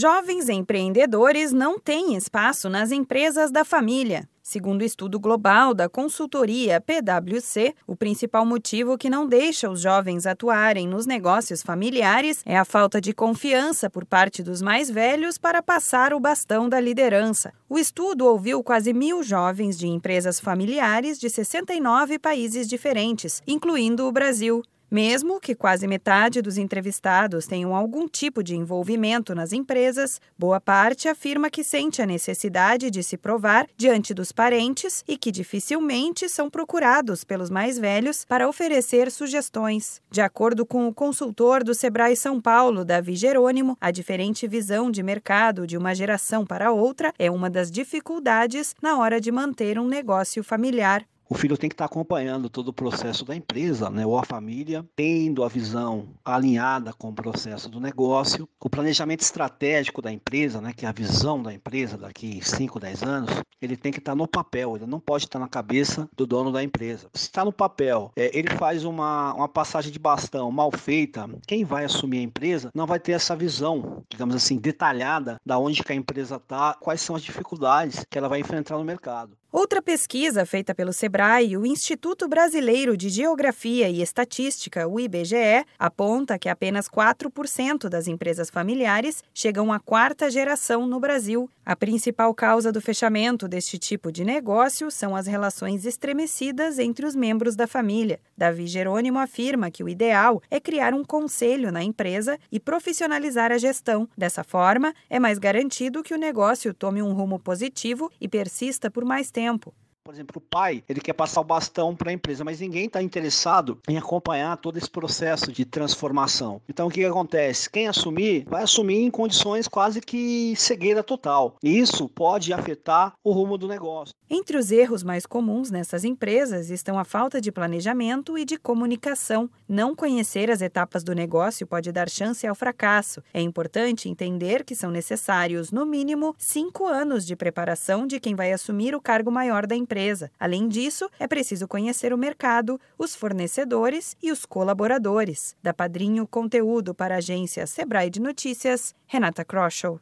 Jovens empreendedores não têm espaço nas empresas da família. Segundo o estudo global da consultoria PwC, o principal motivo que não deixa os jovens atuarem nos negócios familiares é a falta de confiança por parte dos mais velhos para passar o bastão da liderança. O estudo ouviu quase mil jovens de empresas familiares de 69 países diferentes, incluindo o Brasil. Mesmo que quase metade dos entrevistados tenham algum tipo de envolvimento nas empresas, boa parte afirma que sente a necessidade de se provar diante dos parentes e que dificilmente são procurados pelos mais velhos para oferecer sugestões. De acordo com o consultor do Sebrae São Paulo, Davi Jerônimo, a diferente visão de mercado de uma geração para outra é uma das dificuldades na hora de manter um negócio familiar o filho tem que estar acompanhando todo o processo da empresa, né, ou a família, tendo a visão alinhada com o processo do negócio, o planejamento estratégico da empresa, né, que é a visão da empresa daqui 5, 10 anos, ele tem que estar no papel, ele não pode estar na cabeça do dono da empresa. Se está no papel, é, ele faz uma, uma passagem de bastão mal feita, quem vai assumir a empresa não vai ter essa visão, digamos assim, detalhada da onde que a empresa está, quais são as dificuldades que ela vai enfrentar no mercado. Outra pesquisa feita pelo Sebrae, o Instituto Brasileiro de Geografia e Estatística, o IBGE, aponta que apenas 4% das empresas familiares chegam à quarta geração no Brasil. A principal causa do fechamento deste tipo de negócio são as relações estremecidas entre os membros da família. Davi Jerônimo afirma que o ideal é criar um conselho na empresa e profissionalizar a gestão. Dessa forma, é mais garantido que o negócio tome um rumo positivo e persista por mais tempo tempo. Por exemplo, o pai, ele quer passar o bastão para a empresa, mas ninguém está interessado em acompanhar todo esse processo de transformação. Então, o que, que acontece? Quem assumir, vai assumir em condições quase que cegueira total. E isso pode afetar o rumo do negócio. Entre os erros mais comuns nessas empresas estão a falta de planejamento e de comunicação. Não conhecer as etapas do negócio pode dar chance ao fracasso. É importante entender que são necessários, no mínimo, cinco anos de preparação de quem vai assumir o cargo maior da empresa empresa. Além disso, é preciso conhecer o mercado, os fornecedores e os colaboradores. Da Padrinho Conteúdo para a agência Sebrae de Notícias, Renata Kroschel.